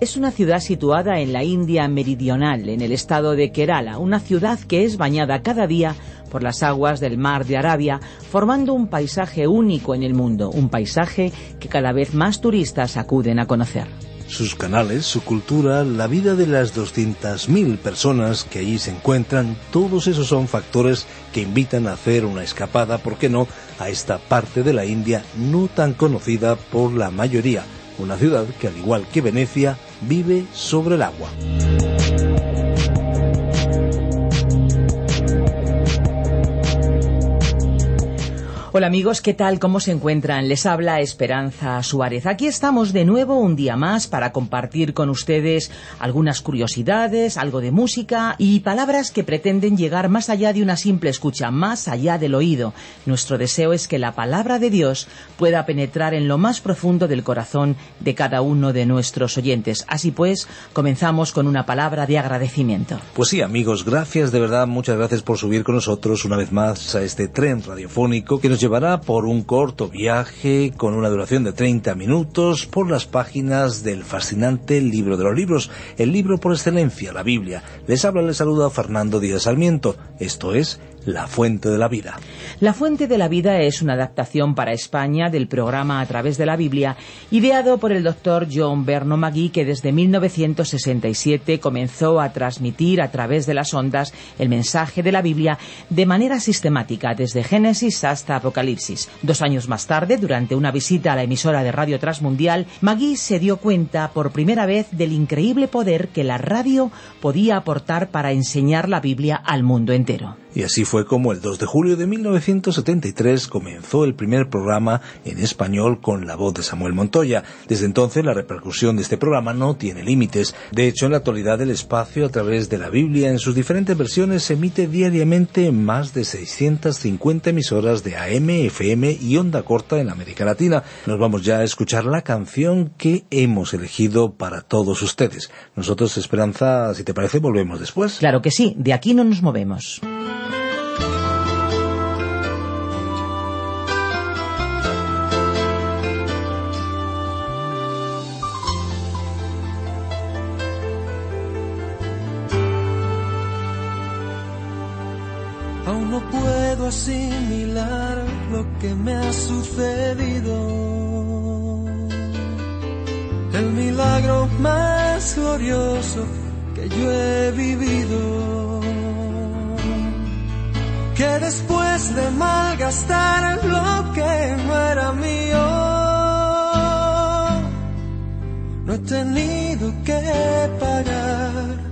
Es una ciudad situada en la India meridional, en el estado de Kerala, una ciudad que es bañada cada día por las aguas del mar de Arabia, formando un paisaje único en el mundo, un paisaje que cada vez más turistas acuden a conocer. Sus canales, su cultura, la vida de las 200.000 personas que allí se encuentran, todos esos son factores que invitan a hacer una escapada, ¿por qué no?, a esta parte de la India no tan conocida por la mayoría una ciudad que al igual que Venecia vive sobre el agua. Hola amigos, ¿qué tal? ¿Cómo se encuentran? Les habla Esperanza Suárez. Aquí estamos de nuevo un día más para compartir con ustedes algunas curiosidades, algo de música y palabras que pretenden llegar más allá de una simple escucha, más allá del oído. Nuestro deseo es que la palabra de Dios pueda penetrar en lo más profundo del corazón de cada uno de nuestros oyentes. Así pues, comenzamos con una palabra de agradecimiento. Pues sí, amigos, gracias de verdad, muchas gracias por subir con nosotros una vez más a este tren radiofónico que nos llevará por un corto viaje con una duración de 30 minutos por las páginas del fascinante libro de los libros, el libro por excelencia, la Biblia. Les habla, les saluda Fernando Díaz Sarmiento. Esto es la Fuente de la Vida. La Fuente de la Vida es una adaptación para España del programa A través de la Biblia, ideado por el doctor John Berno Magui, que desde 1967 comenzó a transmitir a través de las ondas el mensaje de la Biblia de manera sistemática, desde Génesis hasta Apocalipsis. Dos años más tarde, durante una visita a la emisora de Radio Transmundial, Magui se dio cuenta por primera vez del increíble poder que la radio podía aportar para enseñar la Biblia al mundo entero. Y así fue como el 2 de julio de 1973 comenzó el primer programa en español con la voz de Samuel Montoya. Desde entonces la repercusión de este programa no tiene límites. De hecho, en la actualidad el espacio a través de la Biblia en sus diferentes versiones se emite diariamente en más de 650 emisoras de AM, FM y onda corta en América Latina. Nos vamos ya a escuchar la canción que hemos elegido para todos ustedes. Nosotros, Esperanza, si te parece, volvemos después. Claro que sí, de aquí no nos movemos. Yo he vivido. Que después de malgastar lo que no era mío, no he tenido que pagar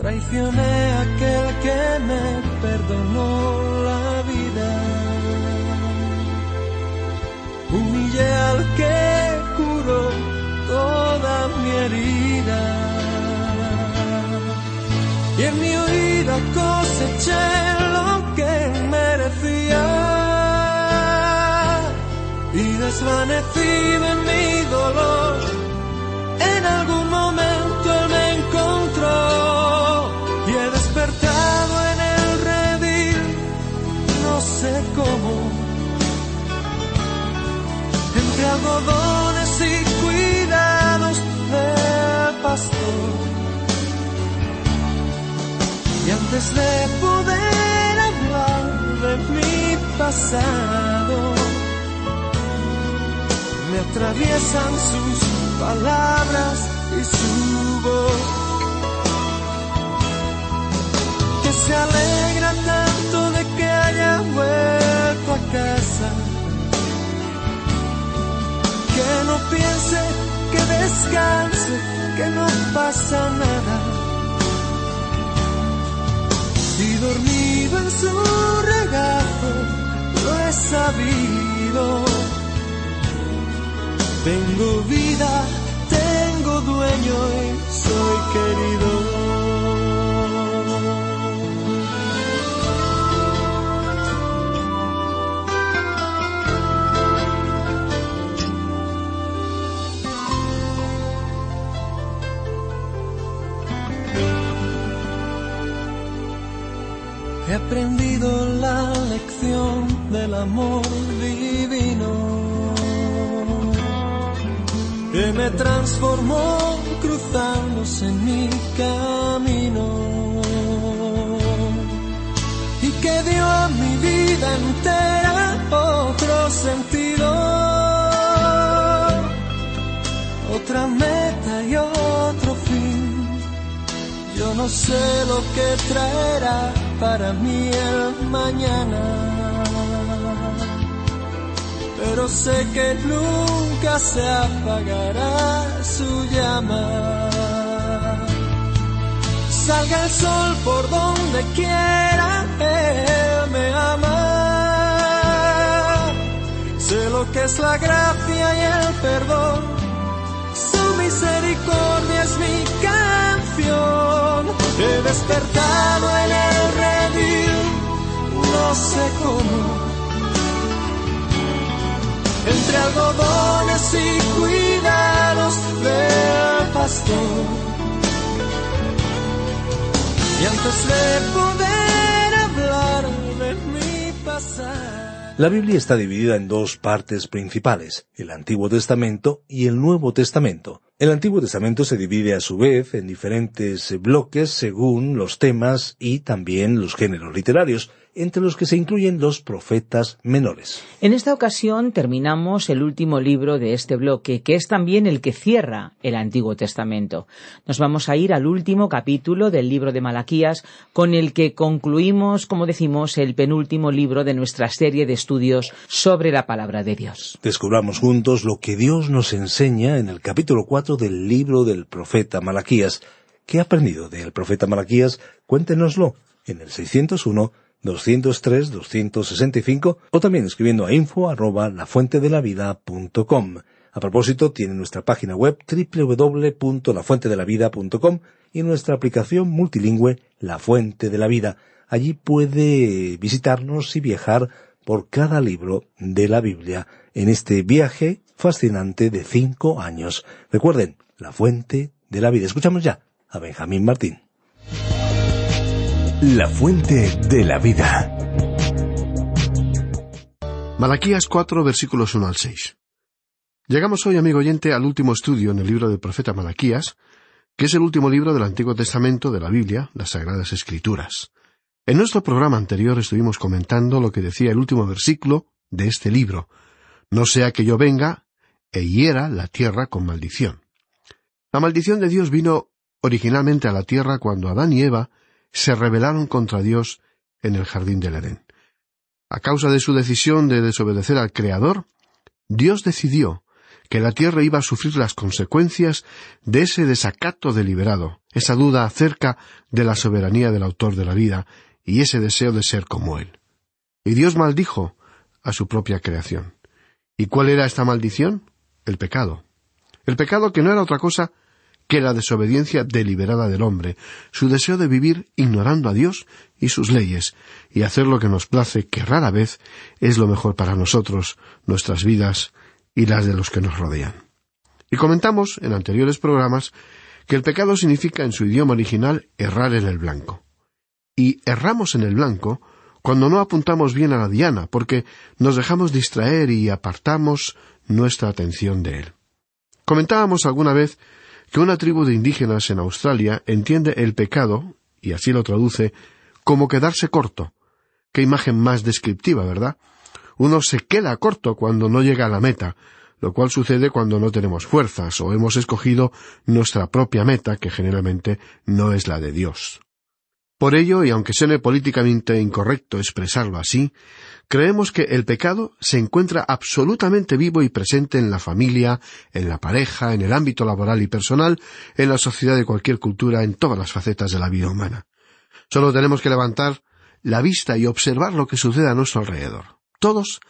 Traicioné a aquel que me huida coseché lo que merecía. Y desvanecido en mi dolor, en algún momento él me encontró y he despertado en el redil, no sé cómo, entre algodones de poder hablar de mi pasado, me atraviesan sus palabras y su voz. se alegra tanto de que haya vuelto a casa. Que no piense, que descanse, que no pasa nada. Y dormido en su regazo, lo he sabido. Tengo vida, tengo dueño y soy querido. Aprendido la lección del amor divino que me transformó cruzándose en mi camino y que dio a mi vida entera otro sentido, otra meta y otro fin. Yo no sé lo que traerá para mí el mañana, pero sé que nunca se apagará su llama. Salga el sol por donde quiera, Él me ama. Sé lo que es la gracia y el perdón, su misericordia es mi canción. He despertado en el redil, no sé cómo. Entre algodones y cuidados del pastor. Y antes de poder hablar de mi pasado. La Biblia está dividida en dos partes principales, el Antiguo Testamento y el Nuevo Testamento. El Antiguo Testamento se divide a su vez en diferentes bloques según los temas y también los géneros literarios, entre los que se incluyen los profetas menores. En esta ocasión terminamos el último libro de este bloque, que es también el que cierra el Antiguo Testamento. Nos vamos a ir al último capítulo del libro de Malaquías, con el que concluimos, como decimos, el penúltimo libro de nuestra serie de estudios sobre la palabra de Dios. Descubramos juntos lo que Dios nos enseña en el capítulo 4 del libro del profeta Malaquías. ¿Qué ha aprendido del profeta Malaquías? Cuéntenoslo en el 601 203 265 o también escribiendo a info arroba lafuentedelavida.com. A propósito, tiene nuestra página web www.lafuentedelavida.com y nuestra aplicación multilingüe La Fuente de la Vida. Allí puede visitarnos y viajar por cada libro de la Biblia en este viaje fascinante de cinco años. Recuerden, La Fuente de la Vida. Escuchamos ya a Benjamín Martín. La fuente de la vida. Malaquías 4, versículos 1 al 6. Llegamos hoy, amigo oyente, al último estudio en el libro del profeta Malaquías, que es el último libro del Antiguo Testamento de la Biblia, las Sagradas Escrituras. En nuestro programa anterior estuvimos comentando lo que decía el último versículo de este libro, no sea que yo venga e hiera la tierra con maldición. La maldición de Dios vino originalmente a la tierra cuando Adán y Eva se rebelaron contra Dios en el jardín del Edén. A causa de su decisión de desobedecer al Creador, Dios decidió que la tierra iba a sufrir las consecuencias de ese desacato deliberado, esa duda acerca de la soberanía del autor de la vida y ese deseo de ser como Él. Y Dios maldijo a su propia creación. ¿Y cuál era esta maldición? El pecado. El pecado que no era otra cosa que la desobediencia deliberada del hombre, su deseo de vivir ignorando a Dios y sus leyes, y hacer lo que nos place, que rara vez es lo mejor para nosotros, nuestras vidas y las de los que nos rodean. Y comentamos en anteriores programas que el pecado significa en su idioma original errar en el blanco. Y erramos en el blanco cuando no apuntamos bien a la diana, porque nos dejamos distraer y apartamos nuestra atención de él. Comentábamos alguna vez que una tribu de indígenas en Australia entiende el pecado, y así lo traduce, como quedarse corto. Qué imagen más descriptiva, ¿verdad? Uno se queda corto cuando no llega a la meta, lo cual sucede cuando no tenemos fuerzas o hemos escogido nuestra propia meta, que generalmente no es la de Dios. Por ello, y aunque suene políticamente incorrecto expresarlo así, creemos que el pecado se encuentra absolutamente vivo y presente en la familia, en la pareja, en el ámbito laboral y personal, en la sociedad de cualquier cultura, en todas las facetas de la vida humana. Solo tenemos que levantar la vista y observar lo que sucede a nuestro alrededor. Todos,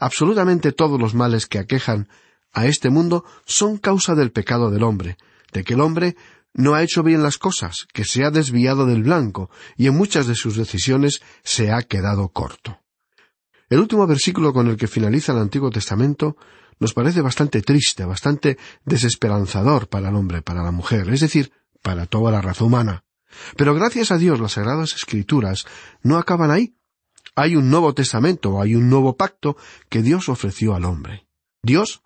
absolutamente todos los males que aquejan a este mundo son causa del pecado del hombre, de que el hombre no ha hecho bien las cosas, que se ha desviado del blanco y en muchas de sus decisiones se ha quedado corto. El último versículo con el que finaliza el Antiguo Testamento nos parece bastante triste, bastante desesperanzador para el hombre, para la mujer, es decir, para toda la raza humana. Pero gracias a Dios las Sagradas Escrituras no acaban ahí. Hay un Nuevo Testamento, hay un nuevo pacto que Dios ofreció al hombre. Dios,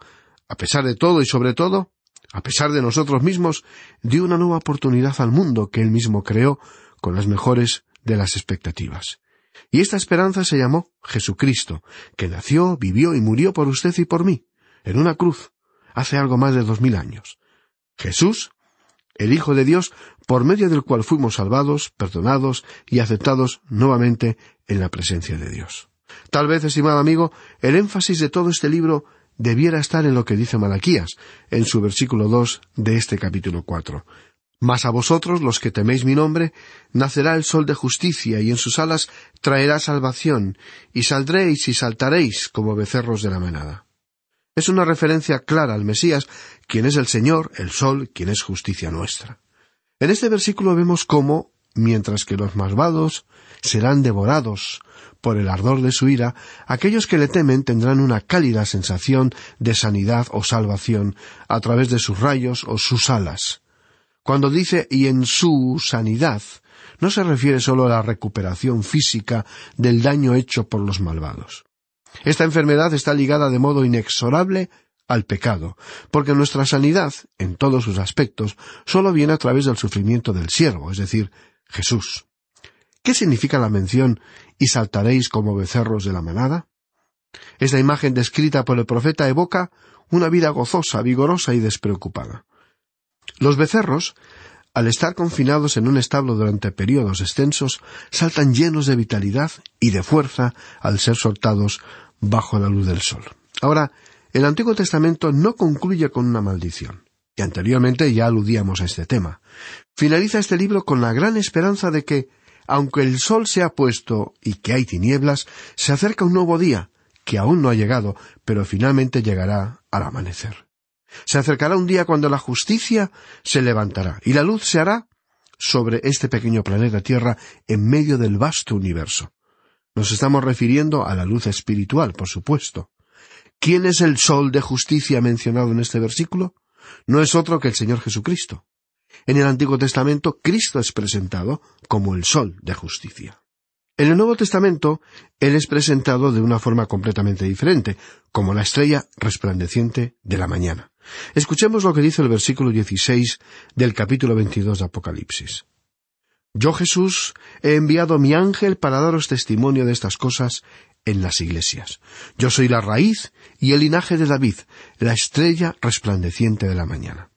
a pesar de todo y sobre todo, a pesar de nosotros mismos, dio una nueva oportunidad al mundo que él mismo creó con las mejores de las expectativas. Y esta esperanza se llamó Jesucristo, que nació, vivió y murió por usted y por mí, en una cruz, hace algo más de dos mil años. Jesús, el Hijo de Dios, por medio del cual fuimos salvados, perdonados y aceptados nuevamente en la presencia de Dios. Tal vez, estimado amigo, el énfasis de todo este libro debiera estar en lo que dice Malaquías, en su versículo dos de este capítulo cuatro. Mas a vosotros, los que teméis mi nombre, nacerá el sol de justicia, y en sus alas traerá salvación, y saldréis y saltaréis como becerros de la manada. Es una referencia clara al Mesías, quien es el Señor, el sol, quien es justicia nuestra. En este versículo vemos cómo, mientras que los malvados serán devorados por el ardor de su ira, aquellos que le temen tendrán una cálida sensación de sanidad o salvación a través de sus rayos o sus alas. Cuando dice y en su sanidad, no se refiere solo a la recuperación física del daño hecho por los malvados. Esta enfermedad está ligada de modo inexorable al pecado, porque nuestra sanidad, en todos sus aspectos, sólo viene a través del sufrimiento del siervo, es decir, Jesús. ¿Qué significa la mención y saltaréis como becerros de la manada? Esta imagen descrita por el profeta evoca una vida gozosa, vigorosa y despreocupada. Los becerros, al estar confinados en un establo durante periodos extensos, saltan llenos de vitalidad y de fuerza al ser soltados bajo la luz del sol. Ahora, el Antiguo Testamento no concluye con una maldición, y anteriormente ya aludíamos a este tema. Finaliza este libro con la gran esperanza de que aunque el sol se ha puesto y que hay tinieblas, se acerca un nuevo día, que aún no ha llegado, pero finalmente llegará al amanecer. Se acercará un día cuando la justicia se levantará y la luz se hará sobre este pequeño planeta Tierra en medio del vasto universo. Nos estamos refiriendo a la luz espiritual, por supuesto. ¿Quién es el sol de justicia mencionado en este versículo? No es otro que el Señor Jesucristo. En el Antiguo Testamento, Cristo es presentado como el sol de justicia. En el Nuevo Testamento, Él es presentado de una forma completamente diferente, como la estrella resplandeciente de la mañana. Escuchemos lo que dice el versículo 16 del capítulo 22 de Apocalipsis. Yo Jesús he enviado mi ángel para daros testimonio de estas cosas en las iglesias. Yo soy la raíz y el linaje de David, la estrella resplandeciente de la mañana.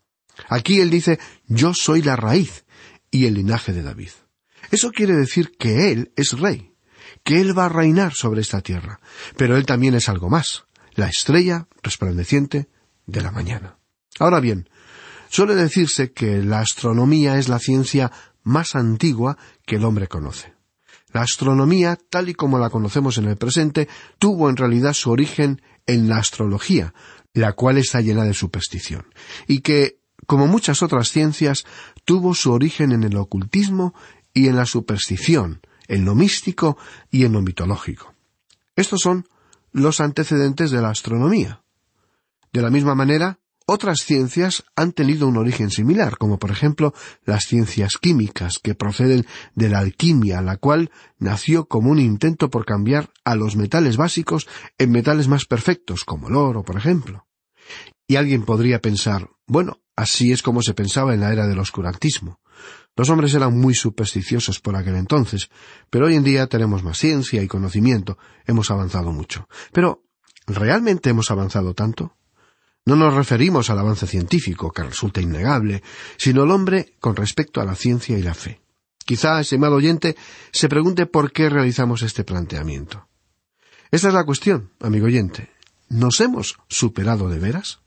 Aquí él dice, yo soy la raíz y el linaje de David. Eso quiere decir que él es rey, que él va a reinar sobre esta tierra, pero él también es algo más, la estrella resplandeciente de la mañana. Ahora bien, suele decirse que la astronomía es la ciencia más antigua que el hombre conoce. La astronomía, tal y como la conocemos en el presente, tuvo en realidad su origen en la astrología, la cual está llena de superstición, y que como muchas otras ciencias, tuvo su origen en el ocultismo y en la superstición, en lo místico y en lo mitológico. Estos son los antecedentes de la astronomía. De la misma manera, otras ciencias han tenido un origen similar, como por ejemplo las ciencias químicas, que proceden de la alquimia, la cual nació como un intento por cambiar a los metales básicos en metales más perfectos, como el oro, por ejemplo. Y alguien podría pensar, bueno, así es como se pensaba en la era del oscurantismo. Los hombres eran muy supersticiosos por aquel entonces, pero hoy en día tenemos más ciencia y conocimiento, hemos avanzado mucho. Pero, ¿realmente hemos avanzado tanto? No nos referimos al avance científico, que resulta innegable, sino al hombre con respecto a la ciencia y la fe. Quizá, estimado oyente, se pregunte por qué realizamos este planteamiento. Esta es la cuestión, amigo oyente. ¿Nos hemos superado de veras?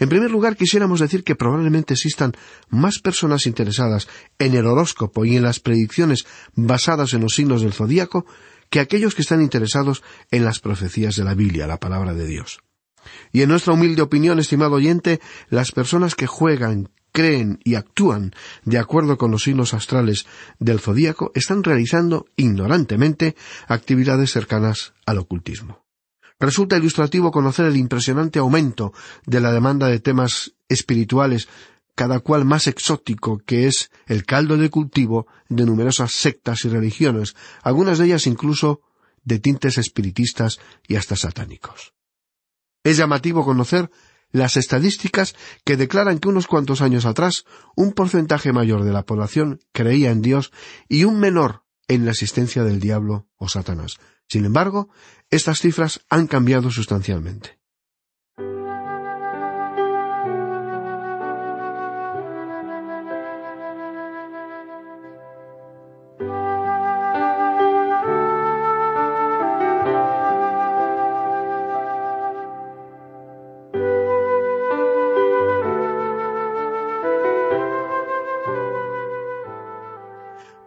En primer lugar, quisiéramos decir que probablemente existan más personas interesadas en el horóscopo y en las predicciones basadas en los signos del zodíaco que aquellos que están interesados en las profecías de la Biblia, la palabra de Dios. Y en nuestra humilde opinión, estimado oyente, las personas que juegan, creen y actúan de acuerdo con los signos astrales del zodíaco están realizando ignorantemente actividades cercanas al ocultismo. Resulta ilustrativo conocer el impresionante aumento de la demanda de temas espirituales, cada cual más exótico que es el caldo de cultivo de numerosas sectas y religiones, algunas de ellas incluso de tintes espiritistas y hasta satánicos. Es llamativo conocer las estadísticas que declaran que unos cuantos años atrás un porcentaje mayor de la población creía en Dios y un menor en la existencia del diablo o Satanás. Sin embargo, estas cifras han cambiado sustancialmente.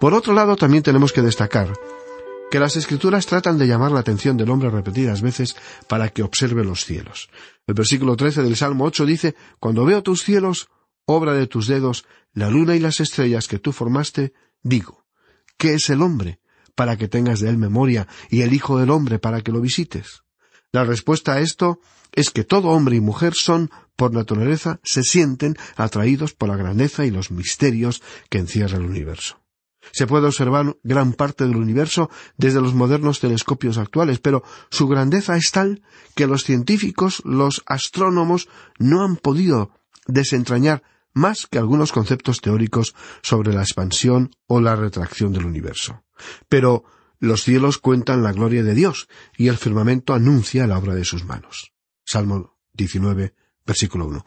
Por otro lado, también tenemos que destacar que las escrituras tratan de llamar la atención del hombre repetidas veces para que observe los cielos. El versículo 13 del Salmo 8 dice, Cuando veo tus cielos, obra de tus dedos, la luna y las estrellas que tú formaste, digo, ¿qué es el hombre para que tengas de él memoria y el Hijo del hombre para que lo visites? La respuesta a esto es que todo hombre y mujer son, por naturaleza, se sienten atraídos por la grandeza y los misterios que encierra el universo. Se puede observar gran parte del universo desde los modernos telescopios actuales, pero su grandeza es tal que los científicos, los astrónomos, no han podido desentrañar más que algunos conceptos teóricos sobre la expansión o la retracción del universo. Pero los cielos cuentan la gloria de Dios y el firmamento anuncia la obra de sus manos. Salmo 19, versículo 1.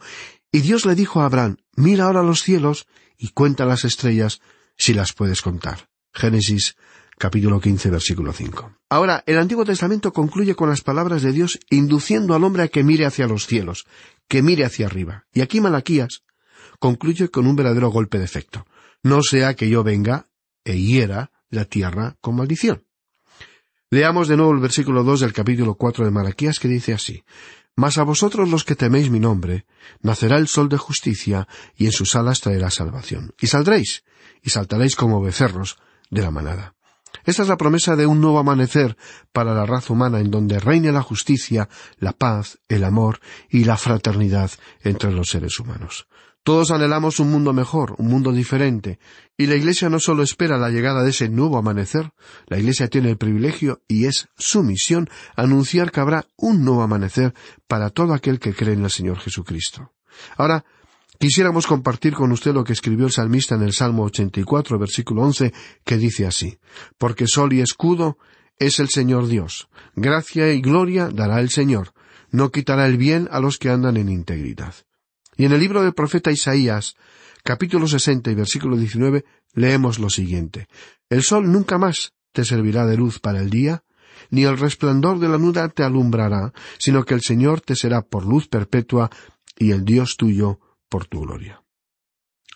Y Dios le dijo a Abraham, mira ahora los cielos y cuenta las estrellas si las puedes contar. Génesis capítulo 15, versículo 5. Ahora, el Antiguo Testamento concluye con las palabras de Dios induciendo al hombre a que mire hacia los cielos, que mire hacia arriba. Y aquí Malaquías concluye con un verdadero golpe de efecto. No sea que yo venga e hiera la tierra con maldición. Leamos de nuevo el versículo 2 del capítulo 4 de Malaquías que dice así Mas a vosotros los que teméis mi nombre, nacerá el sol de justicia, y en sus alas traerá salvación. Y saldréis, y saltaréis como becerros de la manada. Esta es la promesa de un nuevo amanecer para la raza humana en donde reine la justicia, la paz, el amor y la fraternidad entre los seres humanos. Todos anhelamos un mundo mejor, un mundo diferente, y la Iglesia no solo espera la llegada de ese nuevo amanecer, la Iglesia tiene el privilegio y es su misión anunciar que habrá un nuevo amanecer para todo aquel que cree en el Señor Jesucristo. Ahora, Quisiéramos compartir con usted lo que escribió el salmista en el Salmo 84, versículo 11, que dice así, Porque sol y escudo es el Señor Dios, gracia y gloria dará el Señor, no quitará el bien a los que andan en integridad. Y en el libro del profeta Isaías, capítulo 60 y versículo 19, leemos lo siguiente, El sol nunca más te servirá de luz para el día, ni el resplandor de la nuda te alumbrará, sino que el Señor te será por luz perpetua y el Dios tuyo por tu gloria.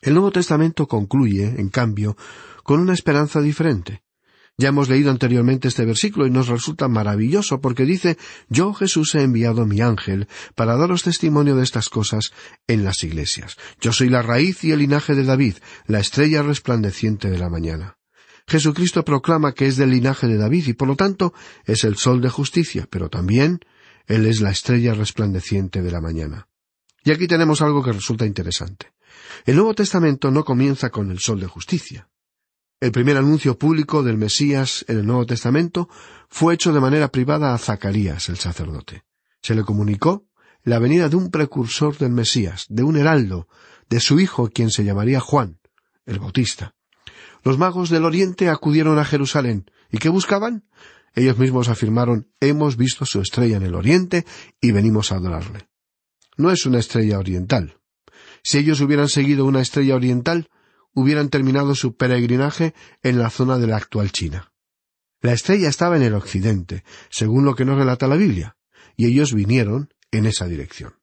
El Nuevo Testamento concluye, en cambio, con una esperanza diferente. Ya hemos leído anteriormente este versículo y nos resulta maravilloso porque dice Yo Jesús he enviado mi ángel para daros testimonio de estas cosas en las iglesias. Yo soy la raíz y el linaje de David, la estrella resplandeciente de la mañana. Jesucristo proclama que es del linaje de David y por lo tanto es el sol de justicia, pero también Él es la estrella resplandeciente de la mañana. Y aquí tenemos algo que resulta interesante. El Nuevo Testamento no comienza con el sol de justicia. El primer anuncio público del Mesías en el Nuevo Testamento fue hecho de manera privada a Zacarías, el sacerdote. Se le comunicó la venida de un precursor del Mesías, de un heraldo, de su hijo, quien se llamaría Juan, el Bautista. Los magos del Oriente acudieron a Jerusalén. ¿Y qué buscaban? Ellos mismos afirmaron Hemos visto su estrella en el Oriente y venimos a adorarle no es una estrella oriental. Si ellos hubieran seguido una estrella oriental, hubieran terminado su peregrinaje en la zona de la actual China. La estrella estaba en el occidente, según lo que nos relata la Biblia, y ellos vinieron en esa dirección.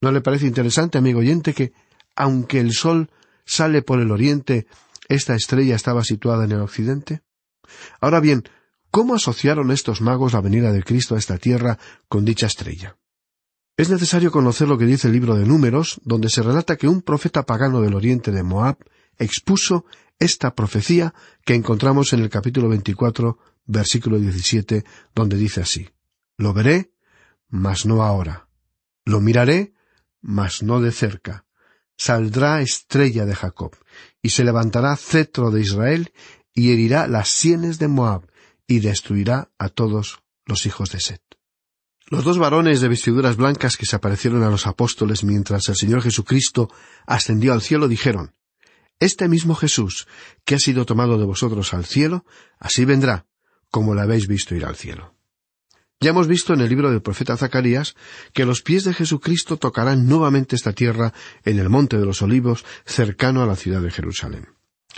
¿No le parece interesante, amigo oyente, que, aunque el sol sale por el oriente, esta estrella estaba situada en el occidente? Ahora bien, ¿cómo asociaron estos magos la venida de Cristo a esta tierra con dicha estrella? Es necesario conocer lo que dice el libro de Números, donde se relata que un profeta pagano del oriente de Moab expuso esta profecía que encontramos en el capítulo 24, versículo 17, donde dice así, Lo veré, mas no ahora. Lo miraré, mas no de cerca. Saldrá estrella de Jacob, y se levantará cetro de Israel, y herirá las sienes de Moab, y destruirá a todos los hijos de Set. Los dos varones de vestiduras blancas que se aparecieron a los apóstoles mientras el Señor Jesucristo ascendió al cielo dijeron, Este mismo Jesús, que ha sido tomado de vosotros al cielo, así vendrá, como lo habéis visto ir al cielo. Ya hemos visto en el libro del profeta Zacarías que los pies de Jesucristo tocarán nuevamente esta tierra en el monte de los olivos cercano a la ciudad de Jerusalén.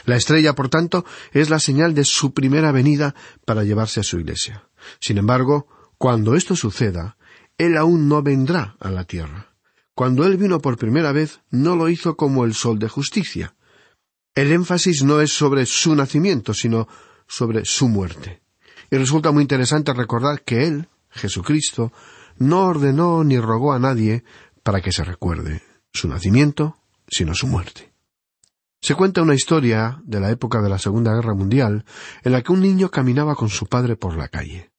La estrella, por tanto, es la señal de su primera venida para llevarse a su iglesia. Sin embargo, cuando esto suceda, Él aún no vendrá a la tierra. Cuando Él vino por primera vez, no lo hizo como el sol de justicia. El énfasis no es sobre su nacimiento, sino sobre su muerte. Y resulta muy interesante recordar que Él, Jesucristo, no ordenó ni rogó a nadie para que se recuerde su nacimiento, sino su muerte. Se cuenta una historia de la época de la Segunda Guerra Mundial en la que un niño caminaba con su padre por la calle.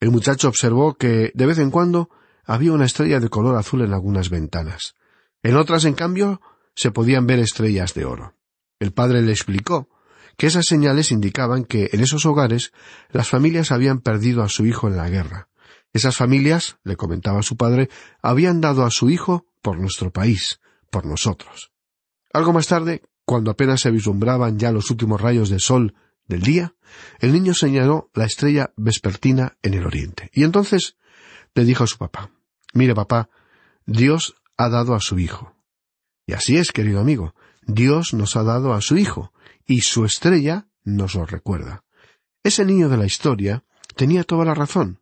El muchacho observó que, de vez en cuando, había una estrella de color azul en algunas ventanas. En otras, en cambio, se podían ver estrellas de oro. El padre le explicó que esas señales indicaban que en esos hogares las familias habían perdido a su hijo en la guerra. Esas familias, le comentaba su padre, habían dado a su hijo por nuestro país, por nosotros. Algo más tarde, cuando apenas se vislumbraban ya los últimos rayos de sol del día, el niño señaló la estrella vespertina en el oriente. Y entonces le dijo a su papá, Mire papá, Dios ha dado a su hijo. Y así es, querido amigo, Dios nos ha dado a su hijo, y su estrella nos lo recuerda. Ese niño de la historia tenía toda la razón.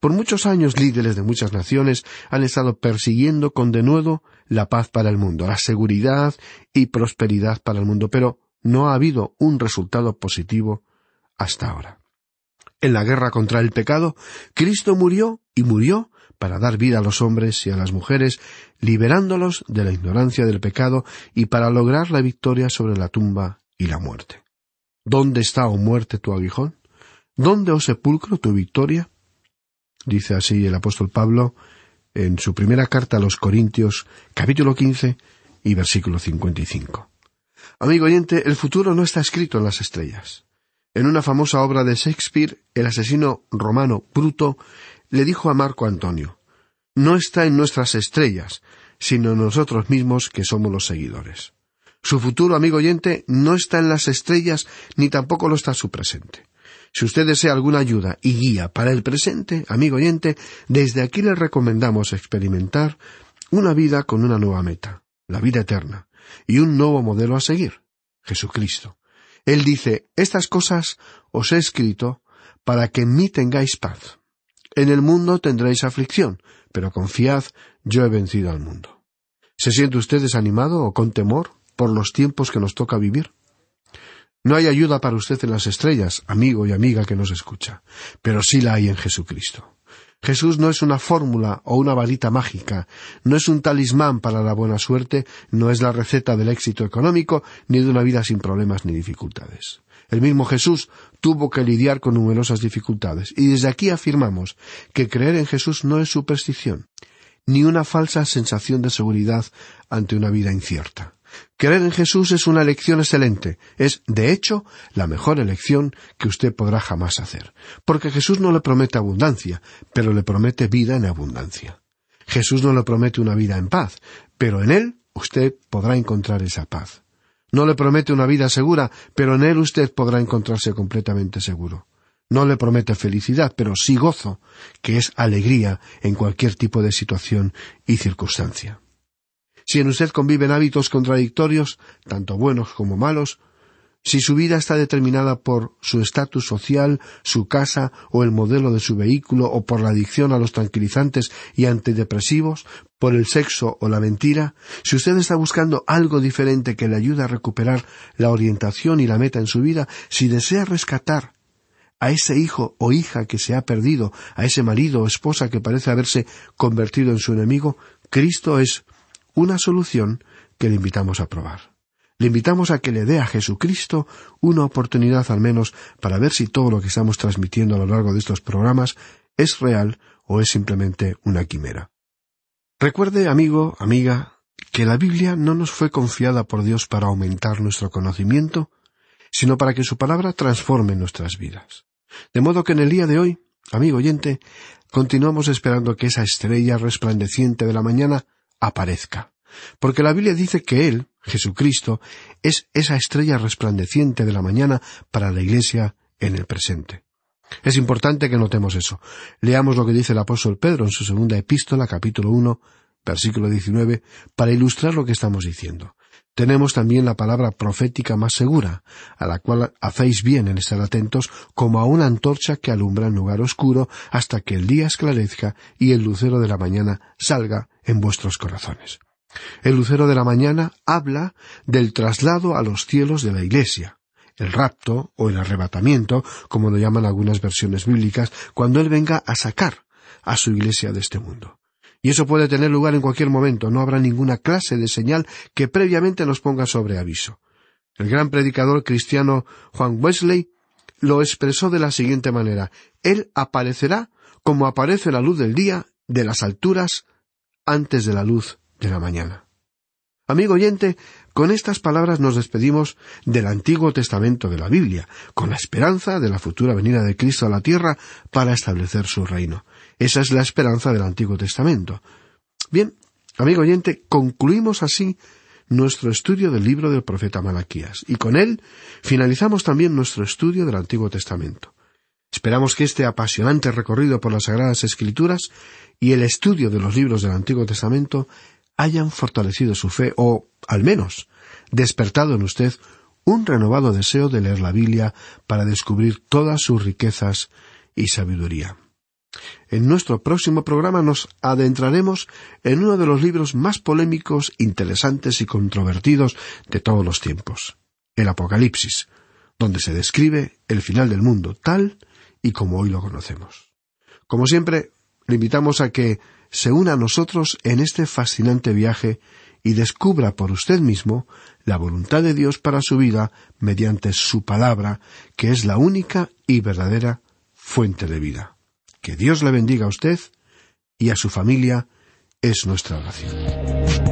Por muchos años líderes de muchas naciones han estado persiguiendo con denuedo la paz para el mundo, la seguridad y prosperidad para el mundo, pero no ha habido un resultado positivo hasta ahora. En la guerra contra el pecado, Cristo murió y murió para dar vida a los hombres y a las mujeres, liberándolos de la ignorancia del pecado y para lograr la victoria sobre la tumba y la muerte. ¿Dónde está, oh muerte, tu aguijón? ¿Dónde, oh sepulcro, tu victoria? Dice así el apóstol Pablo en su primera carta a los Corintios, capítulo quince y versículo cincuenta y cinco. Amigo oyente, el futuro no está escrito en las estrellas. En una famosa obra de Shakespeare, el asesino romano Bruto le dijo a Marco Antonio No está en nuestras estrellas, sino en nosotros mismos que somos los seguidores. Su futuro, amigo oyente, no está en las estrellas, ni tampoco lo está su presente. Si usted desea alguna ayuda y guía para el presente, amigo oyente, desde aquí le recomendamos experimentar una vida con una nueva meta, la vida eterna, y un nuevo modelo a seguir, Jesucristo. Él dice, estas cosas os he escrito para que en mí tengáis paz. En el mundo tendréis aflicción, pero confiad, yo he vencido al mundo. ¿Se siente usted desanimado o con temor por los tiempos que nos toca vivir? No hay ayuda para usted en las estrellas, amigo y amiga que nos escucha, pero sí la hay en Jesucristo. Jesús no es una fórmula o una varita mágica, no es un talismán para la buena suerte, no es la receta del éxito económico, ni de una vida sin problemas ni dificultades. El mismo Jesús tuvo que lidiar con numerosas dificultades, y desde aquí afirmamos que creer en Jesús no es superstición, ni una falsa sensación de seguridad ante una vida incierta. Creer en Jesús es una elección excelente, es, de hecho, la mejor elección que usted podrá jamás hacer, porque Jesús no le promete abundancia, pero le promete vida en abundancia. Jesús no le promete una vida en paz, pero en Él usted podrá encontrar esa paz. No le promete una vida segura, pero en Él usted podrá encontrarse completamente seguro. No le promete felicidad, pero sí gozo, que es alegría en cualquier tipo de situación y circunstancia. Si en usted conviven hábitos contradictorios, tanto buenos como malos, si su vida está determinada por su estatus social, su casa o el modelo de su vehículo o por la adicción a los tranquilizantes y antidepresivos, por el sexo o la mentira, si usted está buscando algo diferente que le ayude a recuperar la orientación y la meta en su vida, si desea rescatar a ese hijo o hija que se ha perdido, a ese marido o esposa que parece haberse convertido en su enemigo, Cristo es una solución que le invitamos a probar. Le invitamos a que le dé a Jesucristo una oportunidad al menos para ver si todo lo que estamos transmitiendo a lo largo de estos programas es real o es simplemente una quimera. Recuerde, amigo, amiga, que la Biblia no nos fue confiada por Dios para aumentar nuestro conocimiento, sino para que su palabra transforme nuestras vidas. De modo que en el día de hoy, amigo oyente, continuamos esperando que esa estrella resplandeciente de la mañana aparezca. Porque la Biblia dice que Él, Jesucristo, es esa estrella resplandeciente de la mañana para la Iglesia en el presente. Es importante que notemos eso. Leamos lo que dice el apóstol Pedro en su segunda epístola, capítulo uno, versículo 19, para ilustrar lo que estamos diciendo. Tenemos también la palabra profética más segura, a la cual hacéis bien en estar atentos como a una antorcha que alumbra en lugar oscuro hasta que el día esclarezca y el lucero de la mañana salga en vuestros corazones. El lucero de la mañana habla del traslado a los cielos de la Iglesia, el rapto o el arrebatamiento, como lo llaman algunas versiones bíblicas, cuando Él venga a sacar a su Iglesia de este mundo. Y eso puede tener lugar en cualquier momento, no habrá ninguna clase de señal que previamente nos ponga sobre aviso. El gran predicador cristiano Juan Wesley lo expresó de la siguiente manera Él aparecerá como aparece la luz del día de las alturas antes de la luz de la mañana. Amigo oyente, con estas palabras nos despedimos del Antiguo Testamento de la Biblia, con la esperanza de la futura venida de Cristo a la tierra para establecer su reino. Esa es la esperanza del Antiguo Testamento. Bien, amigo oyente, concluimos así nuestro estudio del libro del profeta Malaquías, y con él finalizamos también nuestro estudio del Antiguo Testamento. Esperamos que este apasionante recorrido por las Sagradas Escrituras y el estudio de los libros del Antiguo Testamento hayan fortalecido su fe o, al menos, despertado en usted un renovado deseo de leer la Biblia para descubrir todas sus riquezas y sabiduría. En nuestro próximo programa nos adentraremos en uno de los libros más polémicos, interesantes y controvertidos de todos los tiempos, el Apocalipsis, donde se describe el final del mundo tal y como hoy lo conocemos. Como siempre, le invitamos a que se una a nosotros en este fascinante viaje y descubra por usted mismo la voluntad de Dios para su vida mediante su palabra, que es la única y verdadera fuente de vida. Que Dios le bendiga a usted y a su familia es nuestra oración.